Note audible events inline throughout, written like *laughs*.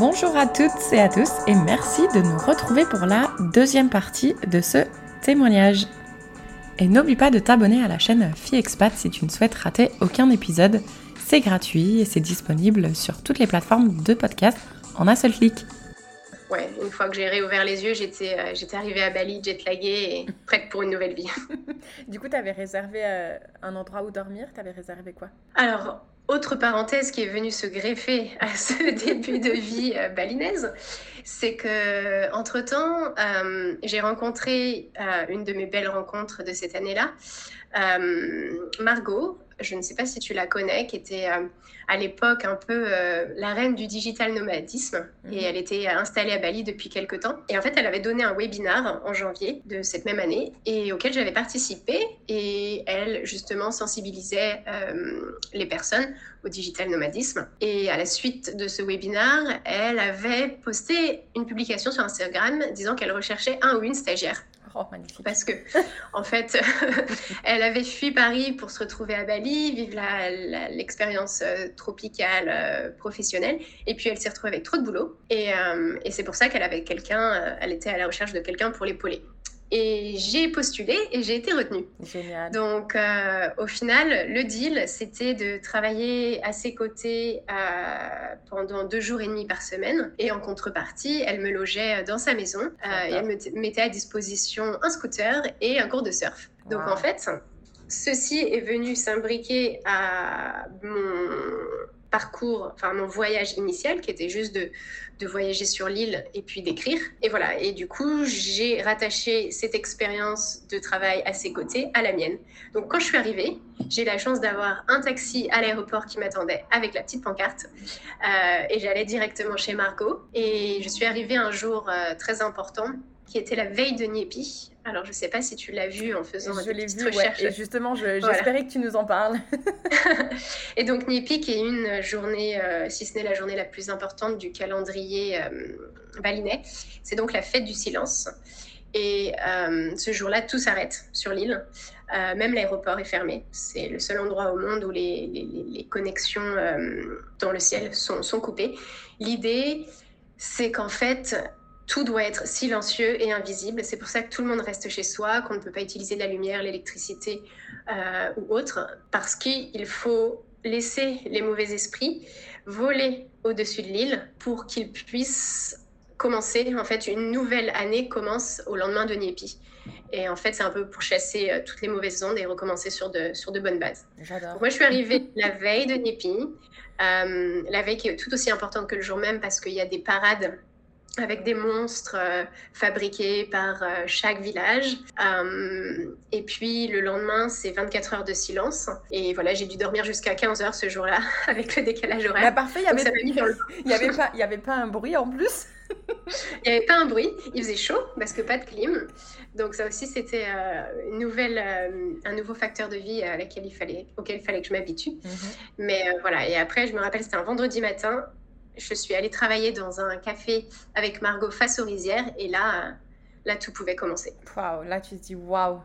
Bonjour à toutes et à tous et merci de nous retrouver pour la deuxième partie de ce témoignage. Et n'oublie pas de t'abonner à la chaîne Fille Expat si tu ne souhaites rater aucun épisode. C'est gratuit et c'est disponible sur toutes les plateformes de podcast en un seul clic. Ouais, une fois que j'ai réouvert les yeux, j'étais euh, j'étais arrivée à Bali jetlaguée et *laughs* prête pour une nouvelle vie. du coup, tu avais réservé euh, un endroit où dormir? Tu avais réservé quoi? Alors, autre parenthèse qui est venue se greffer à *laughs* ce début de vie euh, balinaise, c'est que entre temps, j'ai rencontré une de mes belles rencontres de cette année-là, Margot, je ne sais pas si tu la connais, qui était euh, à l'époque un peu euh, la reine du digital nomadisme. Et mhm. elle était installée à Bali depuis quelques temps. Et en fait, elle avait donné un webinar en janvier de cette même année et auquel j'avais participé. Et elle, justement, sensibilisait euh, les personnes au digital nomadisme. Et à la suite de ce webinar, elle avait posté une publication sur Instagram disant qu'elle recherchait un ou une stagiaire Oh. Parce que, en fait, *laughs* elle avait fui Paris pour se retrouver à Bali, vivre l'expérience euh, tropicale euh, professionnelle. Et puis, elle s'est retrouvée avec trop de boulot. Et, euh, et c'est pour ça qu'elle avait quelqu'un, elle était à la recherche de quelqu'un pour l'épauler. Et j'ai postulé et j'ai été retenue. Génial. Donc, euh, au final, le deal, c'était de travailler à ses côtés euh, pendant deux jours et demi par semaine. Et en contrepartie, elle me logeait dans sa maison euh, et elle me mettait à disposition un scooter et un cours de surf. Donc, en fait, ceci est venu s'imbriquer à mon parcours, enfin mon voyage initial qui était juste de, de voyager sur l'île et puis d'écrire. Et voilà, et du coup, j'ai rattaché cette expérience de travail à ses côtés à la mienne. Donc quand je suis arrivée, j'ai la chance d'avoir un taxi à l'aéroport qui m'attendait avec la petite pancarte euh, et j'allais directement chez Margot. Et je suis arrivée un jour euh, très important qui était la veille de Niepi. Alors, je ne sais pas si tu l'as vu en faisant je l'ai vu, recherche. Et justement, j'espérais que tu nous en parles. *laughs* *laughs* et donc, Niepi, qui est une journée, euh, si ce n'est la journée la plus importante du calendrier euh, balinais, c'est donc la fête du silence. Et euh, ce jour-là, tout s'arrête sur l'île. même l'aéroport est fermé. C'est le seul endroit au monde où les, les, les connexions dans le ciel sont, sont coupées. L'idée, c'est qu'en fait, tout doit être silencieux et invisible. C'est pour ça que tout le monde reste chez soi, qu'on ne peut pas utiliser la lumière, l'électricité euh, ou autre, parce qu'il faut laisser les mauvais esprits voler au-dessus de l'île pour qu'ils puissent commencer. En fait, une nouvelle année commence au lendemain de Niepi. Et en fait, c'est un peu pour chasser euh, toutes les mauvaises ondes et recommencer sur de, sur de bonnes bases. J'adore. Moi, je suis arrivée *laughs* la veille de Niepi, euh, la veille qui est tout aussi importante que le jour même parce qu'il y a des parades avec des monstres euh, fabriqués par euh, chaque village. Euh, et puis le lendemain, c'est 24 heures de silence. Et voilà, j'ai dû dormir jusqu'à 15 heures ce jour-là *laughs* avec le décalage horaire. Bah, parfait, il n'y avait, *laughs* avait, *laughs* pas, y avait pas un bruit en plus Il n'y avait pas un bruit, il faisait chaud parce que pas de clim. Donc ça aussi, c'était une nouvelle, un nouveau facteur de vie à laquelle il fallait, auquel il fallait que je m'habitue. Mhm. Mais voilà, et après, je me rappelle, c'était un vendredi matin je suis allée travailler dans un café avec Margot face aux rizières et là, là tout pouvait commencer. Waouh, là tu te dis waouh.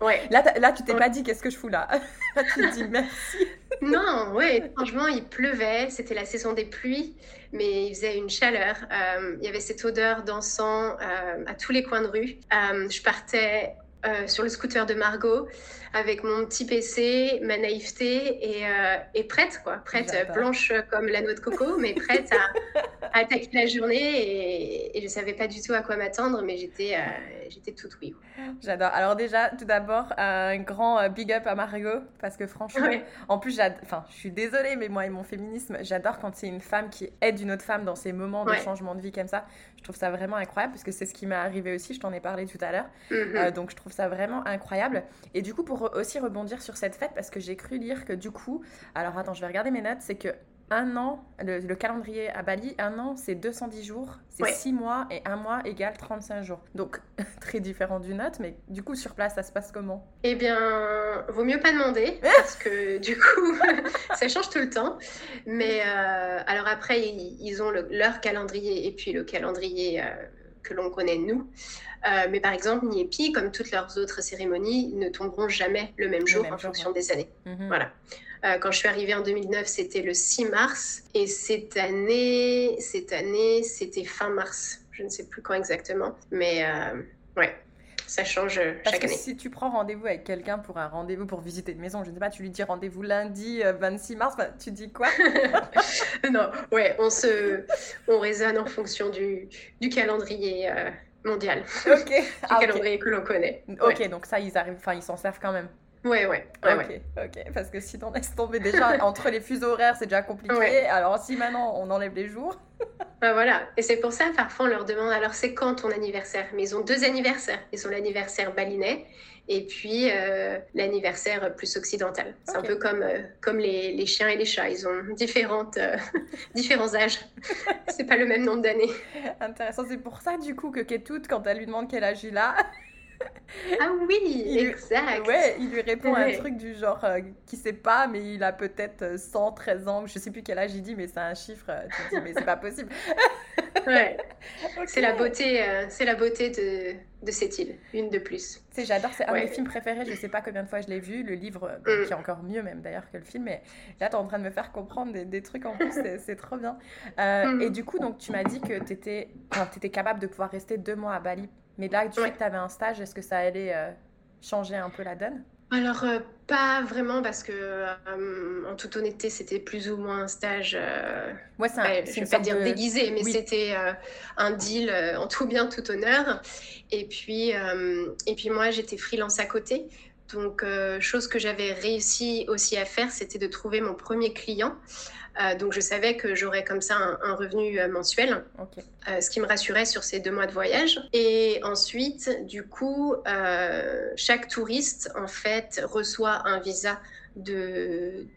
Ouais. *laughs* Là, là tu t'es pas dit qu'est-ce que je fous là? *laughs* là tu te dis merci. *laughs* non, ouais, franchement il pleuvait, c'était la saison des pluies, mais il faisait une chaleur. Euh, il y avait cette odeur d'encens euh, à tous les coins de rue. Euh, je partais euh, sur le scooter de Margot avec mon petit PC, ma naïveté et, euh, et prête, quoi. Prête, blanche comme la noix de coco, mais prête à, *laughs* attaquer la journée. Et, et je ne savais pas du tout à quoi m'attendre, mais j'étais euh, j'étais toute oui. J'adore. Alors, déjà, tout d'abord, un grand big up à Margot parce que franchement, en plus, enfin, je suis désolée, mais moi et mon féminisme, j'adore quand c'est une femme qui aide une autre femme dans ces moments de changement de vie comme ça. Je trouve ça vraiment incroyable parce que c'est ce qui m'est arrivé aussi. Je t'en ai parlé tout à l'heure. Mhm. donc, je trouve ça vraiment incroyable. Et du coup, pour aussi rebondir sur cette fête, parce que j'ai cru lire que du coup, alors attends, je vais regarder mes notes, c'est que un an, le, calendrier à Bali, un an, c'est 210 jours, c'est 6 mois, et un mois égale 35 jours. Donc, *laughs* très différent d'une note, mais du coup, sur place, ça se passe comment? Eh bien, vaut mieux pas demander, *laughs* parce que du coup, *laughs* ça change tout le temps. Mais euh, alors après, ils, ont leur calendrier, et puis le calendrier... Euh, que l'on connaît nous. Euh, mais par exemple, Niepi, comme toutes leurs autres cérémonies, ne tomberont jamais le même jour en fonction des années. Mhm. Voilà. Euh, quand je suis arrivée en 2009, c'était le 6 mars. Et cette année, cette année, c'était fin mars. Je ne sais plus quand exactement. Mais euh, ouais, ça change euh, Parce chaque que si tu prends rendez-vous avec quelqu'un pour un rendez-vous pour visiter une maison, je ne sais pas, tu lui dis rendez-vous lundi 26 mars, bah, tu dis quoi? *laughs* Non, ouais, on se, on raisonne en fonction du, du calendrier mondial. Ok. *laughs* du ah, calendrier que l'on connaît. Ok, donc ça, ils arrivent, enfin, ils s'en servent quand même. Ouais, ouais. ok, ok. Parce que sinon, laisse tomber déjà *laughs* entre les fuseaux horaires, c'est déjà compliqué. Alors, si maintenant on enlève les jours. bah voilà. Et c'est pour ça, parfois, on leur demande alors, c'est quand ton anniversaire? Mais ils ont deux anniversaires. Ils ont l'anniversaire balinais et puis euh, l'anniversaire plus occidental. C'est un peu comme, euh, comme les, les, chiens et les chats. Ils ont différentes, euh, *laughs* différents âges. *laughs* c'est pas le même nombre d'années. Intéressant. C'est pour ça, du coup, que Ketut, quand elle lui demande quel âge il a, ah oui, exact. ouais, il lui répond un truc du genre euh, qui sait pas, mais il a peut-être 113 euh, ans, je sais plus quel âge il dit, mais c'est un chiffre, euh, tu dis, mais c'est pas possible. *laughs* ouais. C'est la beauté, c'est la beauté de, de cette île, une de plus. C'est j'adore, c'est un de mes films préférés, je sais pas combien de fois je l'ai vu, le livre, mm. qui est encore mieux même d'ailleurs que le film, mais là tu es en train de me faire comprendre des, des trucs en plus, c'est trop bien. Mm. Et du coup, donc tu m'as dit que tu étais, étais capable de pouvoir rester deux mois à Bali mais là, tu sais que tu avais un stage, est-ce que ça allait euh, changer un peu la donne? Alors, euh, pas vraiment, parce que, euh, en toute honnêteté, c'était plus ou moins un stage. ouais, c'est un, je ne vais pas dire déguisé, mais c'était un deal en tout bien, tout honneur. Et puis, et puis moi, j'étais freelance à côté. Donc, chose que j'avais réussi aussi à faire, c'était de trouver mon premier client. Euh, donc je savais que j'aurais comme ça un, revenu euh, mensuel, euh, ce qui me rassurait sur ces deux mois de voyage. Et ensuite, du coup, chaque touriste en fait reçoit un visa d'un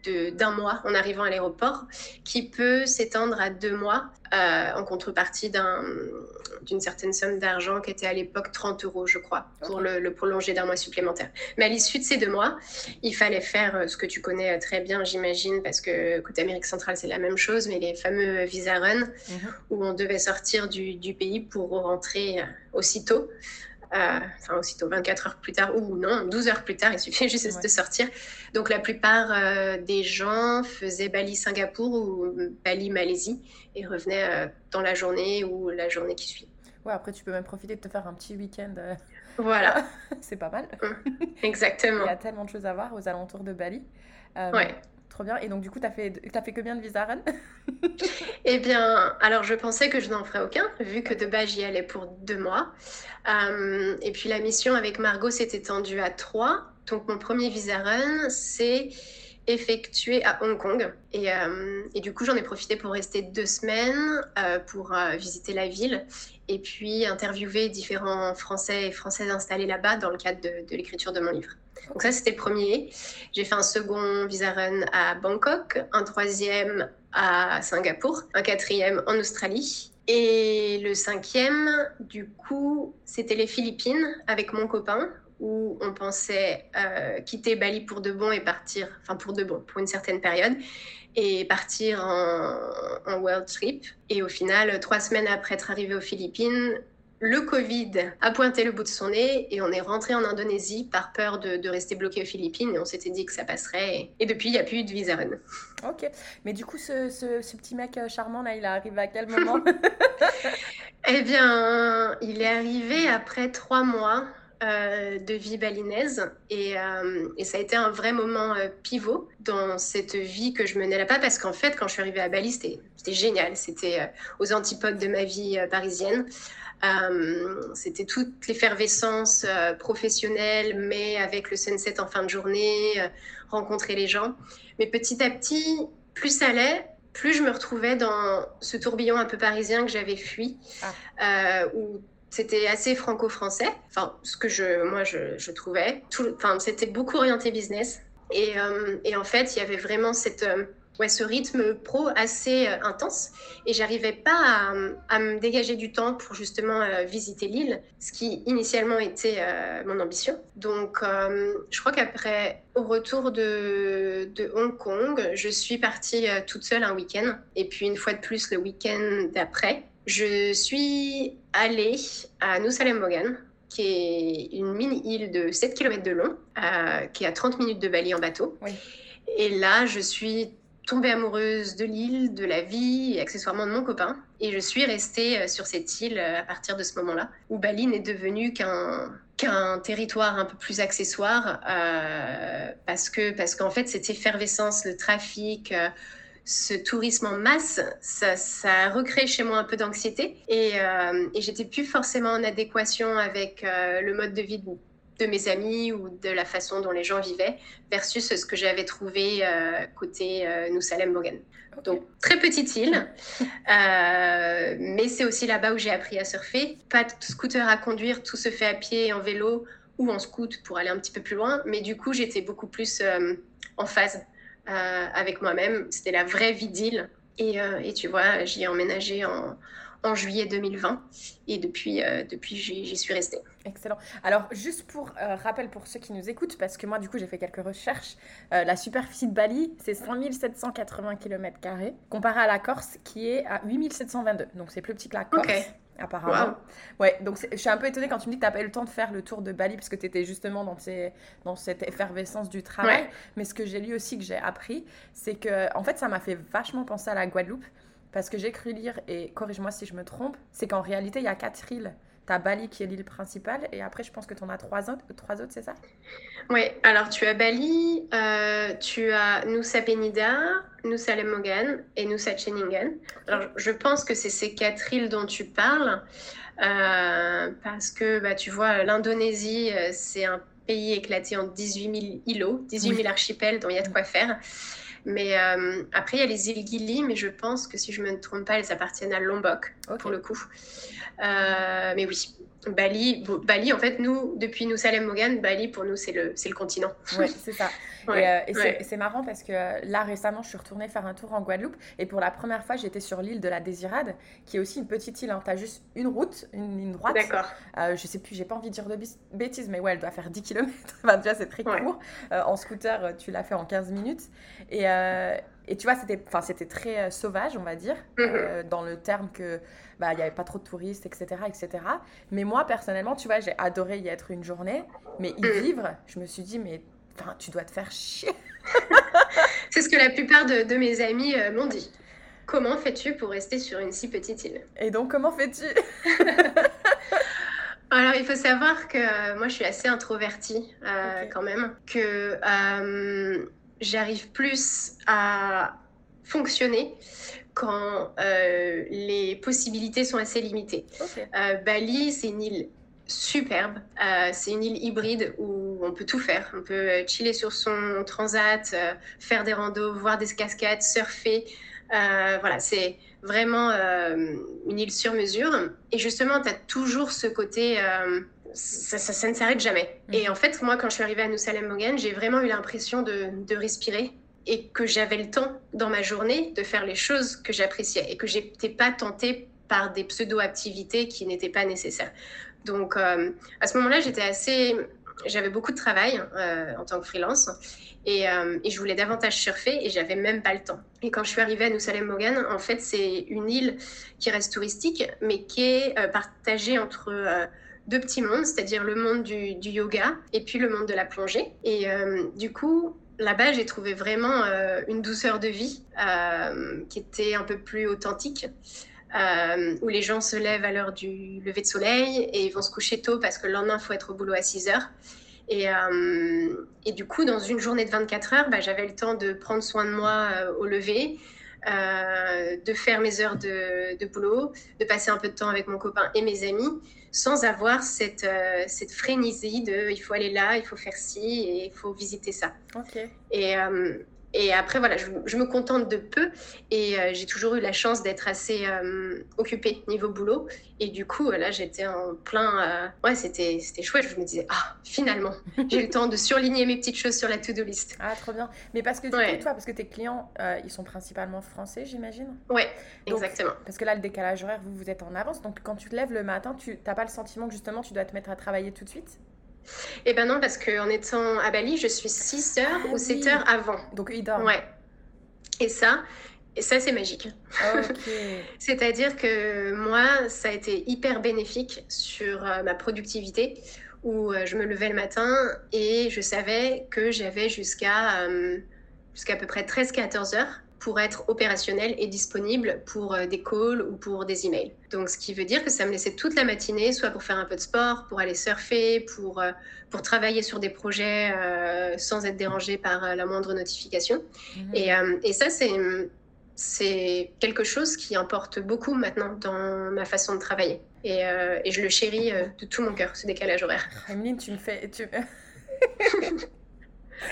de, mois en arrivant à l'aéroport, qui peut s'étendre à deux mois euh, en contrepartie d'une certaine somme d'argent qui était à l'époque 30 euros, je crois, pour le, prolonger d'un mois supplémentaire. Mais à l'issue de ces deux mois, il fallait faire ce que tu connais très bien, j'imagine, parce que côté Amérique centrale, c'est la même chose, mais les fameux visa run, mhm. où on devait sortir du, du pays pour rentrer aussitôt. Euh, enfin aussitôt 24 heures plus tard, ou non, 12 heures plus tard, il suffit *laughs* juste de sortir. Donc la plupart euh, des gens faisaient Bali-Singapour ou Bali-Malaisie et revenaient euh, dans la journée ou la journée qui suit. Ouais, après tu peux même profiter de te faire un petit week-end. Voilà. *laughs* C'est pas mal. Mmh. Exactement. *laughs* Il y a tellement de choses à voir aux alentours de Bali. ouais. Trop bien. Et donc, du coup, tu fait, as fait combien de visa run *laughs* Eh bien, alors je pensais que je n'en ferais aucun, vu que de base, j'y allais pour deux mois. Euh, et puis, la mission avec Margot s'est étendue à trois. Donc, mon premier visa run, c'est effectué à Hong Kong. Et, euh, et du coup, j'en ai profité pour rester deux semaines euh, pour visiter la ville et puis interviewer différents Français et Françaises installés là-bas dans le cadre de, de l'écriture de mon livre. Donc ça, c'était le premier. J'ai fait un second visa run à Bangkok, un troisième à Singapour, un quatrième en Australie. Et le cinquième, du coup, c'était les Philippines avec mon copain, où on pensait euh, quitter Bali pour de bon et partir, enfin pour de bon, pour une certaine période, et partir en, en world trip. Et au final, trois semaines après être arrivé aux Philippines, le Covid a pointé le bout de son nez et on est rentré en Indonésie par peur de, rester bloqué aux Philippines et on s'était dit que ça passerait. Et, depuis, il n'y a plus eu de visa run. Ok. Mais du coup, ce, petit mec euh, charmant, là, il est arrivé à quel moment? *laughs* Eh bien, il est arrivé après trois mois. Euh, de vie balinaise et, euh, et, ça a été un vrai moment pivot dans cette vie que je menais là-bas parce qu'en fait quand je suis arrivée à Bali c'était génial c'était aux antipodes de ma vie parisienne euh, c'était toute l'effervescence euh, professionnelle, mais avec le sunset en fin de journée, euh, rencontrer les gens. Mais petit à petit, plus ça allait, plus je me retrouvais dans ce tourbillon un peu parisien que j'avais fui, ah. où c'était assez franco-français, enfin, ce que je, moi je, trouvais. Enfin, c'était beaucoup orienté business. Et, et, en fait, il y avait vraiment cette ouais, ce rythme pro assez euh, intense et j'arrivais pas à, me dégager du temps pour justement euh, visiter l'île, ce qui initialement était euh, mon ambition. Donc je crois qu'après, au retour de, de, Hong Kong, je suis partie toute seule un week-end et puis une fois de plus le week-end d'après. Je suis allée à Lembongan, qui est une mini-île de 7 km de long, euh, qui est à 30 minutes de Bali en bateau. Et là, je suis tombée amoureuse de l'île, de la vie et accessoirement de mon copain. Et je suis restée euh, sur cette île euh, à partir de ce moment-là, où Bali n'est devenu qu'un qu'un territoire un peu plus accessoire, parce que parce qu'en fait, cette effervescence, le trafic, ce tourisme en masse, ça, ça recrée chez moi un peu d'anxiété et, euh, et j'étais plus forcément en adéquation avec euh, le mode de vie de, mes amis ou de la façon dont les gens vivaient versus ce que j'avais trouvé euh, côté Nous Salem Morgan. Donc très petite île, *laughs* mais c'est aussi là-bas où j'ai appris à surfer. Pas de scooter à conduire, tout se fait à pied, en vélo ou en scoot pour aller un petit peu plus loin. Mais du coup, j'étais beaucoup plus en phase euh, avec moi-même. C'était la vraie vie d'île. Et, euh, et, tu vois, j'y ai emménagé en, en, juillet 2020. Et depuis, euh, depuis j'y suis restée. Excellent. Alors, juste pour rappel pour ceux qui nous écoutent, parce que moi, du coup, j'ai fait quelques recherches. la superficie de Bali, c'est 5780 km, comparé à la Corse, qui est à 8722. Donc, c'est plus petit que la Corse apparemment. Ouais, donc je suis un peu étonnée quand tu me dis que tu n'as pas eu le temps de faire le tour de Bali parce que tu étais justement dans, dans cette effervescence du travail. Mais ce que j'ai lu aussi, que j'ai appris, c'est que en fait, ça m'a fait vachement penser à la Guadeloupe parce que j'ai cru lire, et corrige-moi si je me trompe, c'est qu'en réalité, il y a quatre îles tu as Bali qui est l'île principale et après je pense que tu en as trois autres, trois autres c'est ça? Oui, alors tu as Bali, euh, tu as Nusa Penida, Nusa Lemogan et Nusa Cheningen. Alors je pense que c'est ces quatre îles dont tu parles euh, parce que bah, tu vois, l'Indonésie, euh, c'est un pays éclaté en 18 000 îlots, 18 000 archipels dont il y a de quoi faire. Mais après, il y a les îles Gili, mais je pense que si je ne me trompe pas, elles appartiennent à Lombok, pour le coup. Euh, mais oui, Bali, Bali, en fait, nous, depuis nous Salem Mogan, Bali, pour nous, c'est le, le continent. Oui, c'est ça. *laughs* et, euh, c'est marrant parce que euh, là, récemment, je suis retournée faire un tour en Guadeloupe et pour la première fois, j'étais sur l'île de la Désirade, qui est aussi une petite île. Hein. Tu as juste une route, une ligne droite. D'accord. Euh, je sais plus, j'ai pas envie de dire de bêtises, mais ouais, elle doit faire 10 km. *laughs* enfin, déjà, c'est très court. en scooter, tu l'as fait en 15 minutes. Et, et tu vois, c'était, enfin, c'était très euh, sauvage, on va dire, mhm. euh, dans le terme que bah il y avait pas trop de touristes, etc., etc. Mais moi personnellement, tu vois, j'ai adoré y être une journée, mais y mhm. vivre, je me suis dit, mais enfin, tu dois te faire chier. *laughs* C'est ce que la plupart de, mes amis euh, m'ont dit. Comment fais-tu pour rester sur une si petite île? Et donc, comment fais-tu? *laughs* Alors, il faut savoir que moi, je suis assez introvertie quand même, que j'arrive plus à fonctionner quand euh, les possibilités sont assez limitées. Euh, Bali, c'est une île superbe. Euh, c'est une île hybride où on peut tout faire. On peut chiller sur son transat, faire des randos, voir des cascades, surfer. voilà, c'est vraiment une île sur mesure. Et justement, tu as toujours ce côté ça, ça, ne s'arrête jamais. Mm. Et en fait, moi, quand je suis arrivée à Nusa Lembongan, j'ai vraiment eu l'impression de, de, respirer et que j'avais le temps dans ma journée de faire les choses que j'appréciais et que j'étais pas tentée par des pseudo-activités qui n'étaient pas nécessaires. Donc, euh, à ce moment-là, j'étais assez... J'avais beaucoup de travail euh, en tant que freelance et, euh, et, je voulais davantage surfer et j'avais même pas le temps. Et quand je suis arrivée à Nusa Lembongan, en fait, c'est une île qui reste touristique, mais qui est partagée entre deux petits mondes, c'est-à-dire le monde du, yoga et puis le monde de la plongée. Et euh, du coup, là-bas, j'ai trouvé vraiment euh, une douceur de vie euh, qui était un peu plus authentique. où les gens se lèvent à l'heure du lever de soleil et ils vont se coucher tôt parce que le lendemain, il faut être au boulot à 6 heures. Et, du coup, dans une journée de 24 heures, bah, j'avais le temps de prendre soin de moi au lever, de faire mes heures de, de, boulot, de passer un peu de temps avec mon copain et mes amis, sans avoir cette, euh, cette frénésie de il faut aller là, il faut faire ci et il faut visiter ça. Et, euh, et après, voilà, je, me contente de peu et euh, j'ai toujours eu la chance d'être assez occupée niveau boulot. Et du coup, là, j'étais en plein. ouais, c'était chouette. Je me disais, ah, finalement, *laughs* j'ai le temps de surligner mes petites choses sur la to-do list. Ah, trop bien. Mais parce que du toi, parce que tes clients, ils sont principalement français, j'imagine? Ouais, exactement. Parce que là, le décalage horaire, vous, vous êtes en avance. Donc, quand tu te lèves le matin, tu n'as pas le sentiment que justement, tu dois te mettre à travailler tout de suite? Eh ben non, parce qu'en étant à Bali, je suis 6 heures ah ou 7 heures avant. Donc ils dorment. Ouais. Et ça, Et ça, c'est magique. *laughs* C'est-à-dire que moi, ça a été hyper bénéfique sur euh, ma productivité, où euh, je me levais le matin et je savais que j'avais jusqu'à euh, jusqu'à peu près 13-14 heures pour être opérationnel et disponible pour des calls ou pour des emails. Donc, ce qui veut dire que ça me laissait toute la matinée, soit pour faire un peu de sport, pour aller surfer, pour, pour travailler sur des projets sans être dérangé par la moindre notification. Mhm. Et, et ça, c'est c'est quelque chose qui importe beaucoup maintenant dans ma façon de travailler. Et, euh, je le chéris euh, de tout mon cœur, ce décalage horaire. Emeline, tu me fais... Tu... *laughs*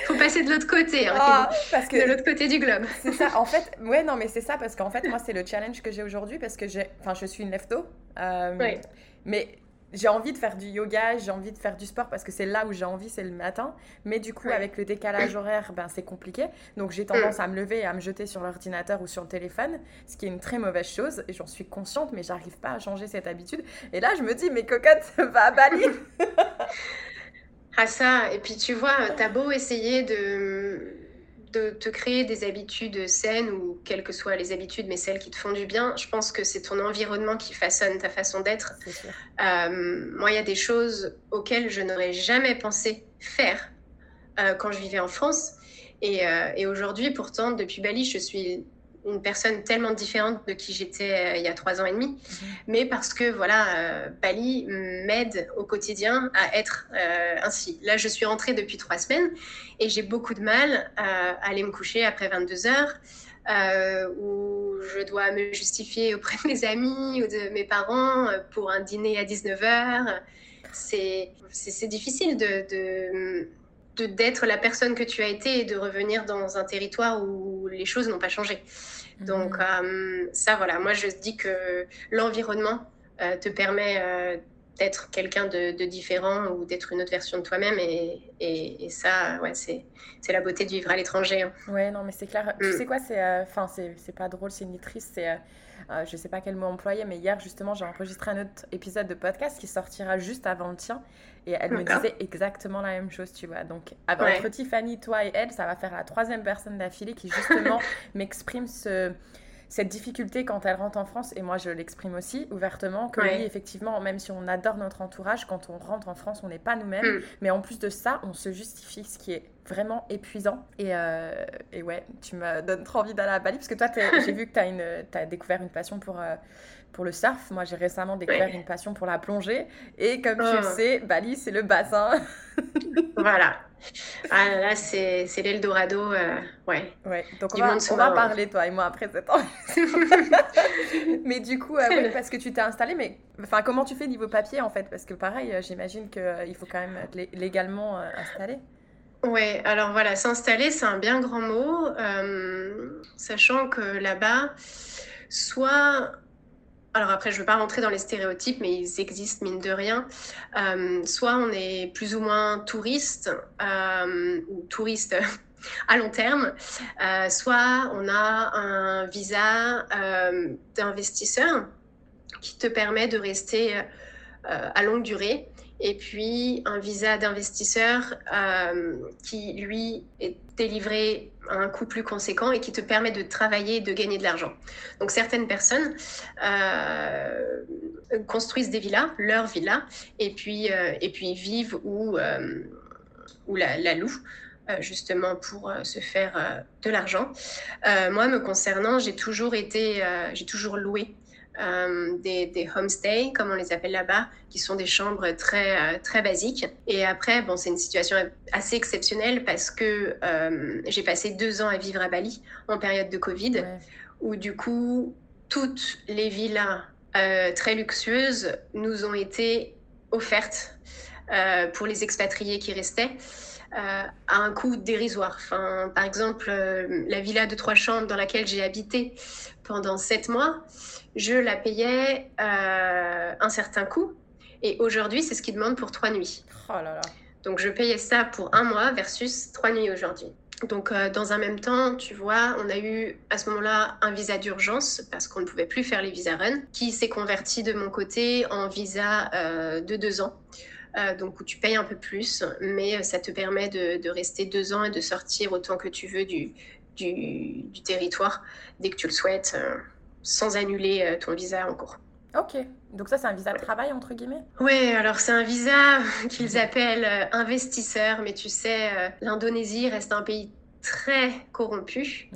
Faut passer de l'autre côté, hein, ah, parce que de l'autre côté du globe. *laughs* C'est ça. En fait, ouais, non, mais c'est ça parce qu'en fait, moi, c'est le challenge que j'ai aujourd'hui parce que j'ai, enfin, je suis une lefto. Euh, oui. Mais j'ai envie de faire du yoga, j'ai envie de faire du sport parce que c'est là où j'ai envie, c'est le matin. Mais du coup, avec le décalage horaire, ben, c'est compliqué. Donc j'ai tendance à me lever et à me jeter sur l'ordinateur ou sur le téléphone, ce qui est une très mauvaise chose. Et j'en suis consciente, mais j'arrive pas à changer cette habitude. Et là, je me dis, mais cocotte, *laughs* va à Bali *laughs* Ah ça, et puis tu vois, t'as beau essayer de de te créer des habitudes saines ou quelles que soient les habitudes, mais celles qui te font du bien, je pense que c'est ton environnement qui façonne ta façon d'être. Euh, moi, il y a des choses auxquelles je n'aurais jamais pensé faire euh, quand je vivais en France. Et, euh, et aujourd'hui, pourtant, depuis Bali, je suis une personne tellement différente de qui j'étais euh, il y a trois ans et demi, mhm. mais parce que voilà, euh, Bali m'aide au quotidien à être euh, ainsi. Là, je suis rentrée depuis trois semaines et j'ai beaucoup de mal à aller me coucher après 22 heures. où je dois me justifier auprès de mes amis ou de mes parents pour un dîner à 19h. C'est difficile de, d'être la personne que tu as été et de revenir dans un territoire où les choses n'ont pas changé. Donc mhm. euh, ça, voilà, moi je dis que l'environnement euh, te permet euh, d'être quelqu'un de, différent ou d'être une autre version de toi-même et, et, ça, ouais, c'est la beauté de vivre à l'étranger. Hein. Ouais, non, mais c'est clair. Tu mm. sais quoi, c'est enfin c'est pas drôle, c'est une triste, c'est euh, je sais pas quel mot employer, mais hier justement j'ai enregistré un autre épisode de podcast qui sortira juste avant le tien. Et elle me disait exactement la même chose, tu vois. Donc entre Tiffany, toi et elle, ça va faire la troisième personne d'affilée qui justement *laughs* m'exprime ce cette difficulté quand elle rentre en France, et moi je l'exprime aussi ouvertement, que oui, effectivement, même si on adore notre entourage, quand on rentre en France, on n'est pas nous-mêmes, mm. mais en plus de ça, on se justifie, ce qui est vraiment épuisant. Et, euh, et ouais, tu me donnes trop envie d'aller à Bali, parce que toi, *laughs* j'ai vu que tu as, as, découvert une passion pour... Euh, pour le surf. Moi, j'ai récemment découvert une passion pour la plongée. Et comme tu le oh. sais, Bali, c'est le bassin. *laughs* voilà. Ah là, c'est l'Eldorado. Euh, ouais. ouais. Donc, on va, on va parler, toi et moi, après cette *laughs* mais du coup, euh, parce que tu t'es installé, mais enfin, comment tu fais niveau papier, en fait? Parce que pareil, j'imagine qu'il faut quand même être légalement installé. Ouais, alors voilà, s'installer, c'est un bien grand mot, sachant que là-bas, soit alors après, je ne veux pas rentrer dans les stéréotypes, mais ils existent mine de rien. Euh, soit on est plus ou moins touriste euh, ou touriste *laughs* à long terme, euh, soit on a un visa d'investisseur qui te permet de rester à longue durée et puis un visa d'investisseur euh, qui, lui, est délivré à un coût plus conséquent et qui te permet de travailler et de gagner de l'argent. Donc certaines personnes euh, construisent des villas, leur villa, et puis, euh, et puis vivent ou, ou la, la louent justement pour se faire de l'argent. moi, me concernant, j'ai toujours été, j'ai toujours loué euh, des, des homestays, comme on les appelle là-bas, qui sont des chambres très, euh, très basiques. Et après, bon, c'est une situation assez exceptionnelle parce que euh, j'ai passé deux ans à vivre à Bali en période de Covid, où du coup, toutes les villas très luxueuses nous ont été offertes pour les expatriés qui restaient. à un coût dérisoire. Enfin, par exemple, la villa de trois chambres dans laquelle j'ai habité pendant sept mois, je la payais euh, un certain coût. Et aujourd'hui, c'est ce qu'ils demandent pour trois nuits. Oh là là. Donc, je payais ça pour un mois versus trois nuits aujourd'hui. Donc, euh, dans un même temps, tu vois, on a eu à ce moment-là un visa d'urgence parce qu'on ne pouvait plus faire les visa run, qui s'est converti de mon côté en visa euh, de deux ans. donc, où tu payes un peu plus, mais ça te permet de, de, rester deux ans et de sortir autant que tu veux du, du, territoire dès que tu le souhaites, sans annuler ton visa en cours. Ok, donc ça c'est un visa de travail entre guillemets? Oui, alors c'est un visa *laughs* qu'ils appellent investisseur, mais tu sais, l'Indonésie reste un pays très corrompu.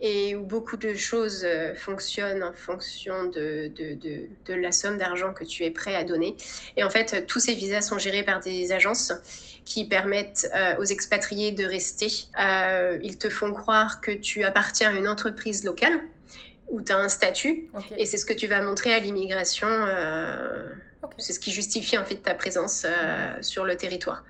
et où beaucoup de choses euh, fonctionnent en fonction de, de, de, de la somme d'argent que tu es prêt à donner. Et en fait, tous ces visas sont gérés par des agences qui permettent euh, aux expatriés de rester. Euh, ils te font croire que tu appartiens à une entreprise locale où tu as un statut et c'est ce que tu vas montrer à l'immigration. C'est ce qui justifie en fait ta présence sur le territoire.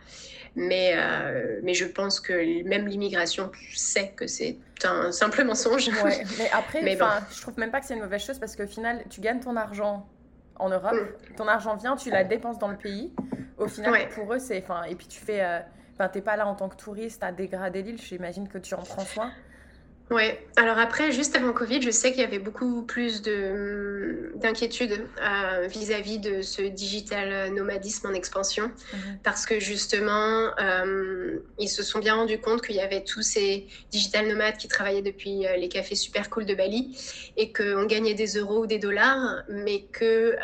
Mais, euh, mais je pense que même l'immigration sait que c'est un simple mensonge. Ouais, mais après, *laughs* mais je trouve même pas que c'est une mauvaise chose parce qu'au final, tu gagnes ton argent en Europe, mm. ton argent vient, tu la dépenses dans le pays. Au final, pour eux, c'est. Et puis tu fais. Euh, enfin, t'es pas là en tant que touriste à dégrader l'île, j'imagine que tu en prends soin. Oui, alors après, juste avant Covid, je sais qu'il y avait beaucoup plus d'inquiétude euh, vis-à-vis de ce digital nomadisme en expansion, mhm. parce que justement, euh, ils se sont bien rendus compte qu'il y avait tous ces digital nomades qui travaillaient depuis euh, les cafés super cool de Bali, et qu'on gagnait des euros ou des dollars, mais que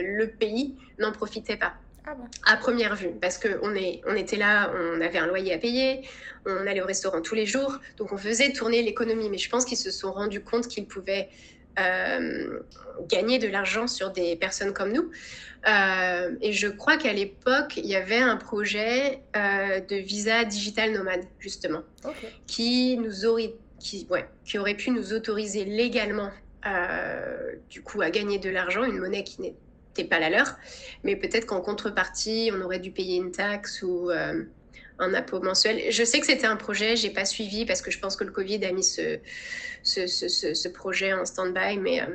le pays n'en profitait pas. Ah à première vue, parce qu'on on était là, on avait un loyer à payer, on allait au restaurant tous les jours, donc on faisait tourner l'économie. Mais je pense qu'ils se sont rendus compte qu'ils pouvaient euh, gagner de l'argent sur des personnes comme nous. Euh, et je crois qu'à l'époque, il y avait un projet euh, de visa digital nomade, justement, qui, nous aurait, qui, ouais, qui aurait pu nous autoriser légalement, du coup, à gagner de l'argent, une monnaie qui n'est pas la leur. Mais peut-être qu'en contrepartie, on aurait dû payer une taxe ou euh, un impôt mensuel. Je sais que c'était un projet, j'ai pas suivi parce que je pense que le Covid a mis ce, ce, ce, projet en stand-by, mais euh,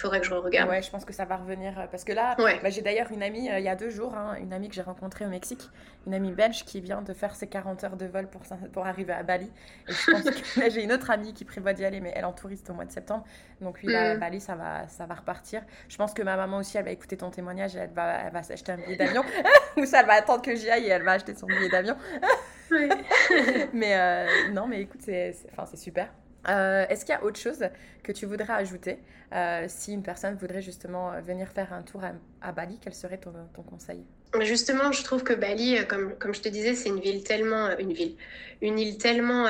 faudrait que je regarde. Ouais, je pense que ça va revenir. Euh, parce que là, bah, j'ai d'ailleurs une amie, euh, il y a deux jours, hein, une amie que j'ai rencontrée au Mexique, une amie belge qui vient de faire ses 40 heures de vol pour, pour arriver à Bali. Et je pense que *laughs* j'ai une autre amie qui prévoit d'y aller, mais elle en touriste au mois de septembre. Donc, oui, là, mm. Bali, ça va, ça va repartir. Je pense que ma maman aussi, elle va écouter ton témoignage et elle va, elle va s'acheter un billet d'avion. *laughs* *laughs* Ou ça, elle va attendre que j'y aille et elle va acheter son billet d'avion. mais euh, non, mais écoute, c'est super. Euh, est-ce qu'il y a autre chose que tu voudrais ajouter euh, si une personne voudrait justement euh, venir faire un tour à, Bali Quel serait ton, conseil? Justement, je trouve que Bali, comme, comme je te disais, c'est une ville tellement, une ville, une île tellement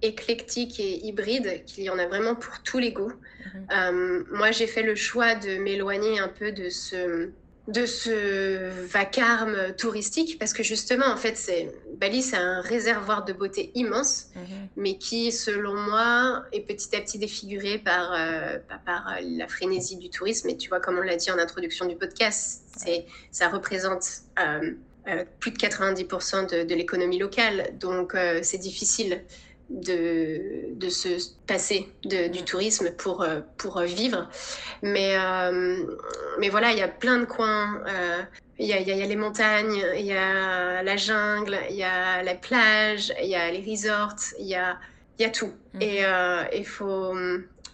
éclectique et hybride qu'il y en a vraiment pour tous les goûts. Mhm. moi, j'ai fait le choix de m'éloigner un peu de ce de ce vacarme touristique parce que justement en fait c'est Bali c'est un réservoir de beauté immense mhm. mais qui selon moi est petit à petit défiguré par euh, par la frénésie du tourisme et tu vois comme on l'a dit en introduction du podcast c'est ça représente euh, euh, plus de 90% de, de l'économie locale donc c'est difficile de, de se passer de, du tourisme pour, euh, pour vivre. Mais, euh, mais voilà, il y a plein de coins. Euh, il y, a, y, a, les montagnes, il y a la jungle, il y a la plage, il y a les resorts, il y a, y a tout. Mhm. Et il faut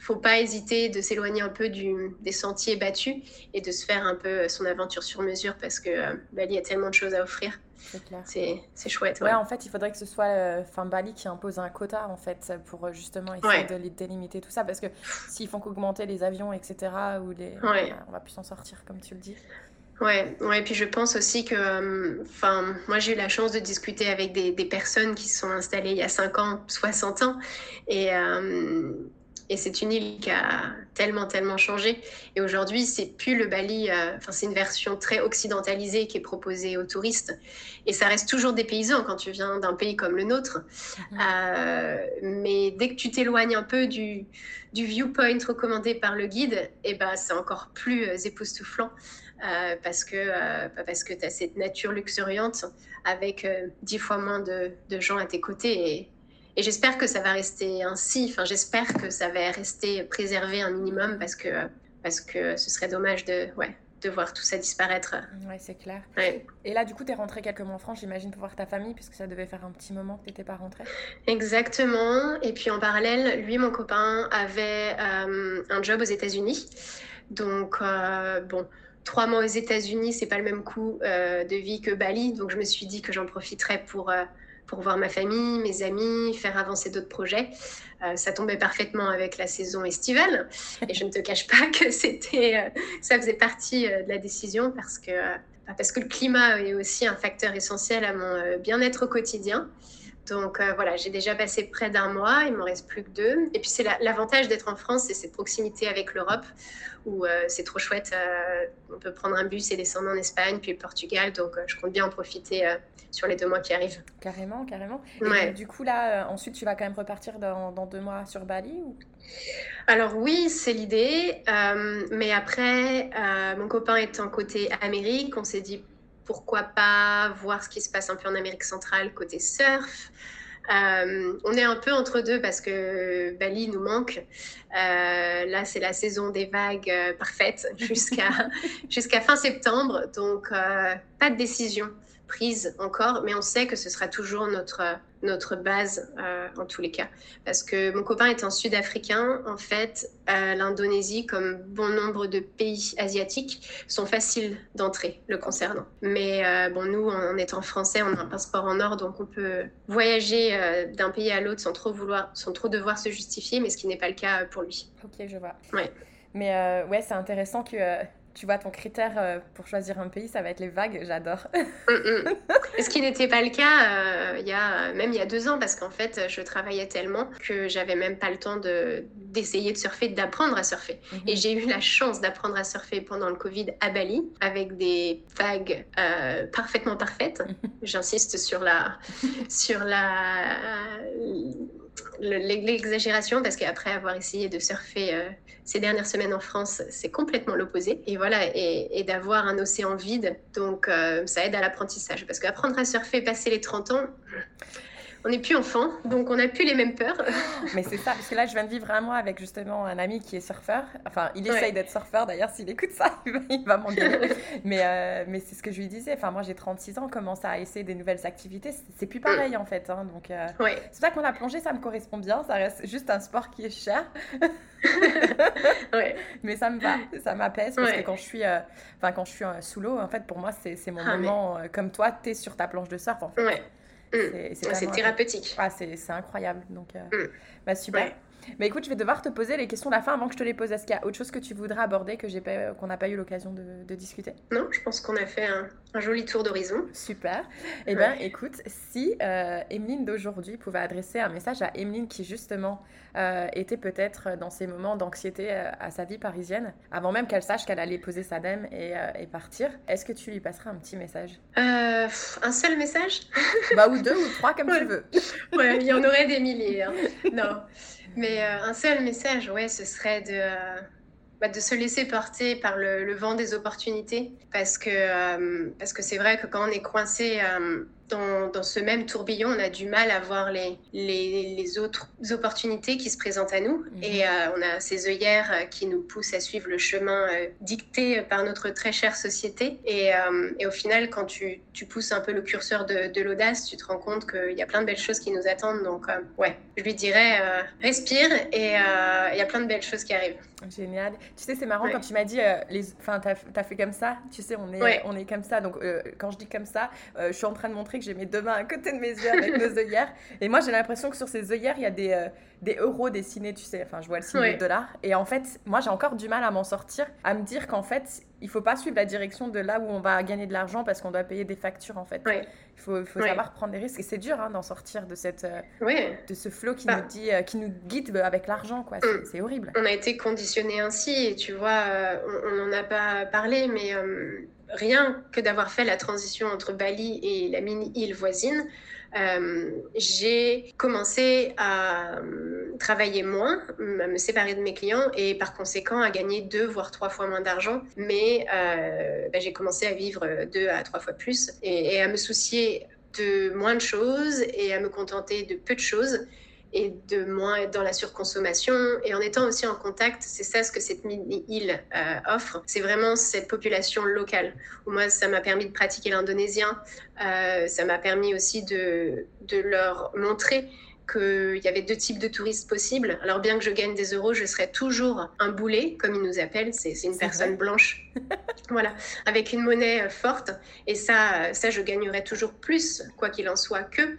faut pas hésiter de s'éloigner un peu du, des sentiers battus et de se faire un peu son aventure sur mesure parce que Bali a tellement de choses à offrir. C'est chouette. Ouais. en fait, il faudrait que ce soit euh, fin Bali qui impose un quota en fait pour euh, justement essayer de délimiter tout ça parce que s'ils font qu'augmenter les avions, etc., ou les, on va plus s'en sortir comme tu le dis. Ouais, ouais, puis je pense aussi que, euh, enfin, moi j'ai eu la chance de discuter avec des, des, personnes qui sont installées il y a 5 ans, 60 ans, et, et c'est une île qui a tellement, tellement changé. Et aujourd'hui, c'est plus le Bali, euh, enfin, c'est une version très occidentalisée qui est proposée aux touristes. Et ça reste toujours des paysans quand tu viens d'un pays comme le nôtre. Mhm. Euh, mais dès que tu t'éloignes un peu du, du viewpoint recommandé par le guide, et eh ben, c'est encore plus euh, époustouflant. parce que, parce que tu as cette nature luxuriante avec dix fois moins de, de gens à tes côtés. Et, et j'espère que ça va rester ainsi. Enfin, j'espère que ça va rester préservé un minimum parce que, parce que ce serait dommage de, ouais, de voir tout ça disparaître. Oui, c'est clair. Et là, du coup, tu es rentrée quelques mois en France, j'imagine, pour voir ta famille, puisque ça devait faire un petit moment que tu n'étais pas rentrée. Exactement. Et puis en parallèle, lui, mon copain, avait euh, un job aux États-Unis. Donc, euh, bon, trois mois aux États-Unis, c'est pas le même coût euh, de vie que Bali. Donc, je me suis dit que j'en profiterais pour pour voir ma famille, mes amis, faire avancer d'autres projets. Euh, ça tombait parfaitement avec la saison estivale. Et je ne te cache pas que c'était, euh, ça faisait partie de la décision parce que, parce que le climat est aussi un facteur essentiel à mon bien-être au quotidien. Donc voilà, j'ai déjà passé près d'un mois, il m'en reste plus que deux. Et puis c'est l'avantage d'être en France, c'est cette proximité avec l'Europe, où c'est trop chouette. on peut prendre un bus et descendre en Espagne, puis le Portugal. Donc je compte bien en profiter sur les deux mois qui arrivent. Carrément, carrément. Et du coup, là, euh, ensuite, tu vas quand même repartir dans, deux mois sur Bali ou... Alors oui, c'est l'idée. Euh, mais après, euh, mon copain étant côté Amérique, on s'est dit pourquoi pas voir ce qui se passe un peu en Amérique centrale côté surf. on est un peu entre deux parce que Bali nous manque. là, c'est la saison des vagues parfaite *laughs* jusqu'à jusqu'à fin septembre, donc pas de décision prise encore, mais on sait que ce sera toujours notre, notre base euh, en tous les cas. Parce que mon copain est un Sud-Africain. En fait, euh, l'Indonésie, comme bon nombre de pays asiatiques, sont faciles d'entrer le concernant. Mais euh, bon, nous, en étant français, on a un passeport en or, donc on peut voyager d'un pays à l'autre sans trop vouloir, sans trop devoir se justifier, mais ce qui n'est pas le cas pour lui. Ok, je vois. Ouais. Mais ouais, c'est intéressant que tu vois, ton critère euh, pour choisir un pays, ça va être les vagues. J'adore. *laughs* Mm, mm. Ce qui n'était pas le cas euh, il y a, même il y a deux ans, parce qu'en fait, je travaillais tellement que j'avais même pas le temps de, d'essayer de surfer, d'apprendre à surfer. Mhm. Et j'ai eu la chance d'apprendre à surfer pendant le Covid à Bali, avec des vagues euh, parfaitement parfaites. J'insiste sur la, sur la, l'exagération parce qu'après avoir essayé de surfer euh, ces dernières semaines en France, c'est complètement l'opposé. Et voilà, et, d'avoir un océan vide, donc euh, ça aide à l'apprentissage. Parce qu'apprendre à surfer, passer les 30 ans, on n'est plus enfant, donc on n'a plus les mêmes peurs. *laughs* mais c'est ça, parce que là, je viens de vivre un mois avec justement un ami qui est surfeur. Enfin, il essaye d'être surfeur, d'ailleurs, s'il écoute ça, *laughs* il va m'engueuler. *laughs* mais euh, mais c'est ce que je lui disais. Enfin, moi, j'ai 36 ans, commence à essayer des nouvelles activités. C'est plus pareil, en fait. Hein, donc, euh, c'est ça qu'on a plongé, ça me correspond bien. Ça reste juste un sport qui est cher. Mais ça me va, ça m'apaise parce que quand je suis, euh, enfin quand je suis sous l'eau, en fait, pour moi, c'est mon ah, moment. comme toi, tu es sur ta planche de surf, en fait. Mm. C'est thérapeutique. Ah, c'est incroyable. Donc, euh, mm. bah, super. Mais écoute, je vais devoir te poser les questions de la fin avant que je te les pose. Est-ce qu'il y a autre chose que tu voudrais aborder que j'ai qu'on n'a pas eu l'occasion de, discuter? Non, je pense qu'on a fait un, joli tour d'horizon. Super. Eh bien, écoute, si euh, Emeline d'aujourd'hui pouvait adresser un message à Emeline qui justement euh, était peut-être dans ces moments d'anxiété euh, à sa vie parisienne, avant même qu'elle sache qu'elle allait poser sa dème et, et partir, est-ce que tu lui passerais un petit message? Un seul message? Bah ou deux ou trois comme tu veux. ouais, il y en aurait des milliers. Hein. Non. Mais euh, un seul message, ouais, ce serait de, euh, bah, de se laisser porter par le, vent des opportunités. Parce que euh, parce que c'est vrai que quand on est coincé dans, ce même tourbillon, on a du mal à voir les, les, autres opportunités qui se présentent à nous. Mhm. Et euh, on a ces œillères euh, qui nous poussent à suivre le chemin euh, dicté par notre très chère société. Et, et au final, quand tu, tu, pousses un peu le curseur de, de l'audace, tu te rends compte qu'il y a plein de belles choses qui nous attendent. Donc, ouais, je lui dirais, respire et il y a plein de belles choses qui arrivent. Génial. Tu sais, c'est marrant quand tu m'as dit, les... enfin, t'as as fait comme ça. Tu sais, on est, on est comme ça. Donc, quand je dis comme ça, je suis en train de montrer j'ai mes deux mains à côté de mes yeux avec nos œillères. Et moi, j'ai l'impression que sur ces œillères, il y a des, euh, des euros dessinés, tu sais. Enfin, je vois le signe de dollar. Et en fait, moi, j'ai encore du mal à m'en sortir, à me dire qu'en fait, il faut pas suivre la direction de là où on va gagner de l'argent parce qu'on doit payer des factures, en fait. Il faut, faut savoir prendre des risques. Et c'est dur hein, d'en sortir de, cette, euh, de ce flot qui, bah. nous dit, euh, qui nous guide avec l'argent, quoi. C'est mm. horrible. On a été conditionné ainsi. Et tu vois, on n'en a pas parlé, mais rien que d'avoir fait la transition entre Bali et la mini-île voisine, euh, j'ai commencé à euh, travailler moins, à me séparer de mes clients et par conséquent à gagner deux voire trois fois moins d'argent. Mais euh, bah, j'ai commencé à vivre deux à trois fois plus et, à me soucier de moins de choses et à me contenter de peu de choses et de moins être dans la surconsommation. Et en étant aussi en contact, c'est ça ce que cette mini-île euh, offre, c'est vraiment cette population locale. Moi, ça m'a permis de pratiquer l'indonésien, euh, ça m'a permis aussi de, de leur montrer qu'il y avait deux types de touristes possibles. Alors bien que je gagne des euros, je serais toujours un boulet, comme ils nous appellent, c'est une personne blanche, *laughs* voilà, avec une monnaie forte. Et ça, ça, je gagnerais toujours plus, quoi qu'il en soit, que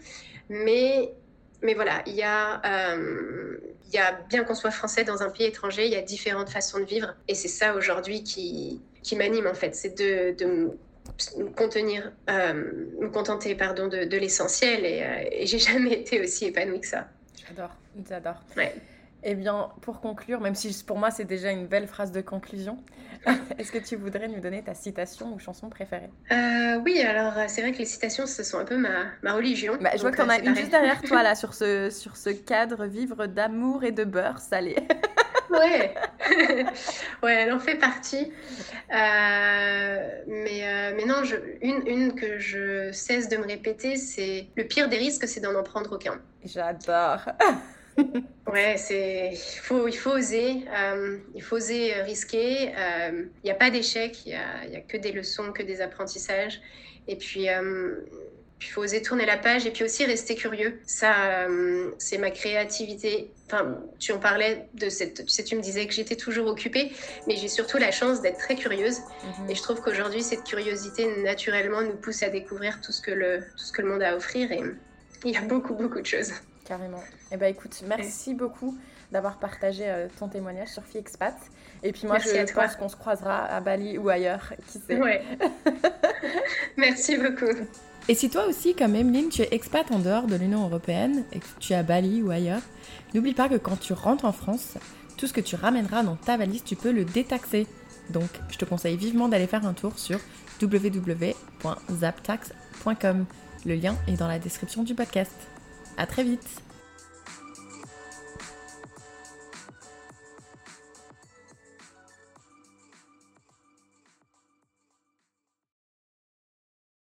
Mais, mais voilà, il y, a, euh, y a, bien qu'on soit français dans un pays étranger, il y a différentes façons de vivre. Et c'est ça aujourd'hui qui, qui m'anime en fait, c'est de, de me contenir, euh, me contenter pardon, de, de l'essentiel. Et, euh, et j'ai *laughs* jamais été aussi épanouie que ça. J'adore, j'adore. Ouais. Eh bien, pour conclure, même si pour moi c'est déjà une belle phrase de conclusion, *laughs* est-ce que tu voudrais nous donner ta citation ou chanson préférée? Euh, Oui, alors euh, c'est vrai que les citations, ce sont un peu ma, ma religion. Bah, je vois que tu en as une juste derrière toi, là, sur ce, *laughs* sur ce cadre vivre d'amour et de beurre salé. *laughs* ouais. ouais, elle en fait partie. Euh, mais, mais non, je, une, une que je cesse de me répéter, c'est le pire des risques, c'est d'en en prendre aucun. J'adore. Ouais, c'est il faut il faut oser, euh, il faut oser risquer. Euh, il n'y a pas d'échec, il n'y a, y a, que des leçons, que des apprentissages. Et puis euh, il faut oser tourner la page et puis aussi rester curieux. Ça, c'est ma créativité. Enfin, tu en parlais de cette. Tu sais, tu me disais que j'étais toujours occupée, mais j'ai surtout la chance d'être très curieuse. Mm-hmm. Et je trouve qu'aujourd'hui, cette curiosité naturellement nous pousse à découvrir tout ce que le tout ce que le monde a à offrir. Et il y a beaucoup beaucoup de choses. Carrément. Eh ben écoute, merci beaucoup d'avoir partagé euh, ton témoignage sur Expat. Et puis moi, je pense qu'on se croisera à Bali ou ailleurs, qui sait. Ouais. *laughs* merci beaucoup. Et si toi aussi, comme Emeline, tu es expat en dehors de l'Union européenne et que tu es à Bali ou ailleurs, n'oublie pas que quand tu rentres en France, tout ce que tu ramèneras dans ta valise, tu peux le détaxer. Donc, je te conseille vivement d'aller faire un tour sur www.zaptax.com. Le lien est dans la description du podcast. À très vite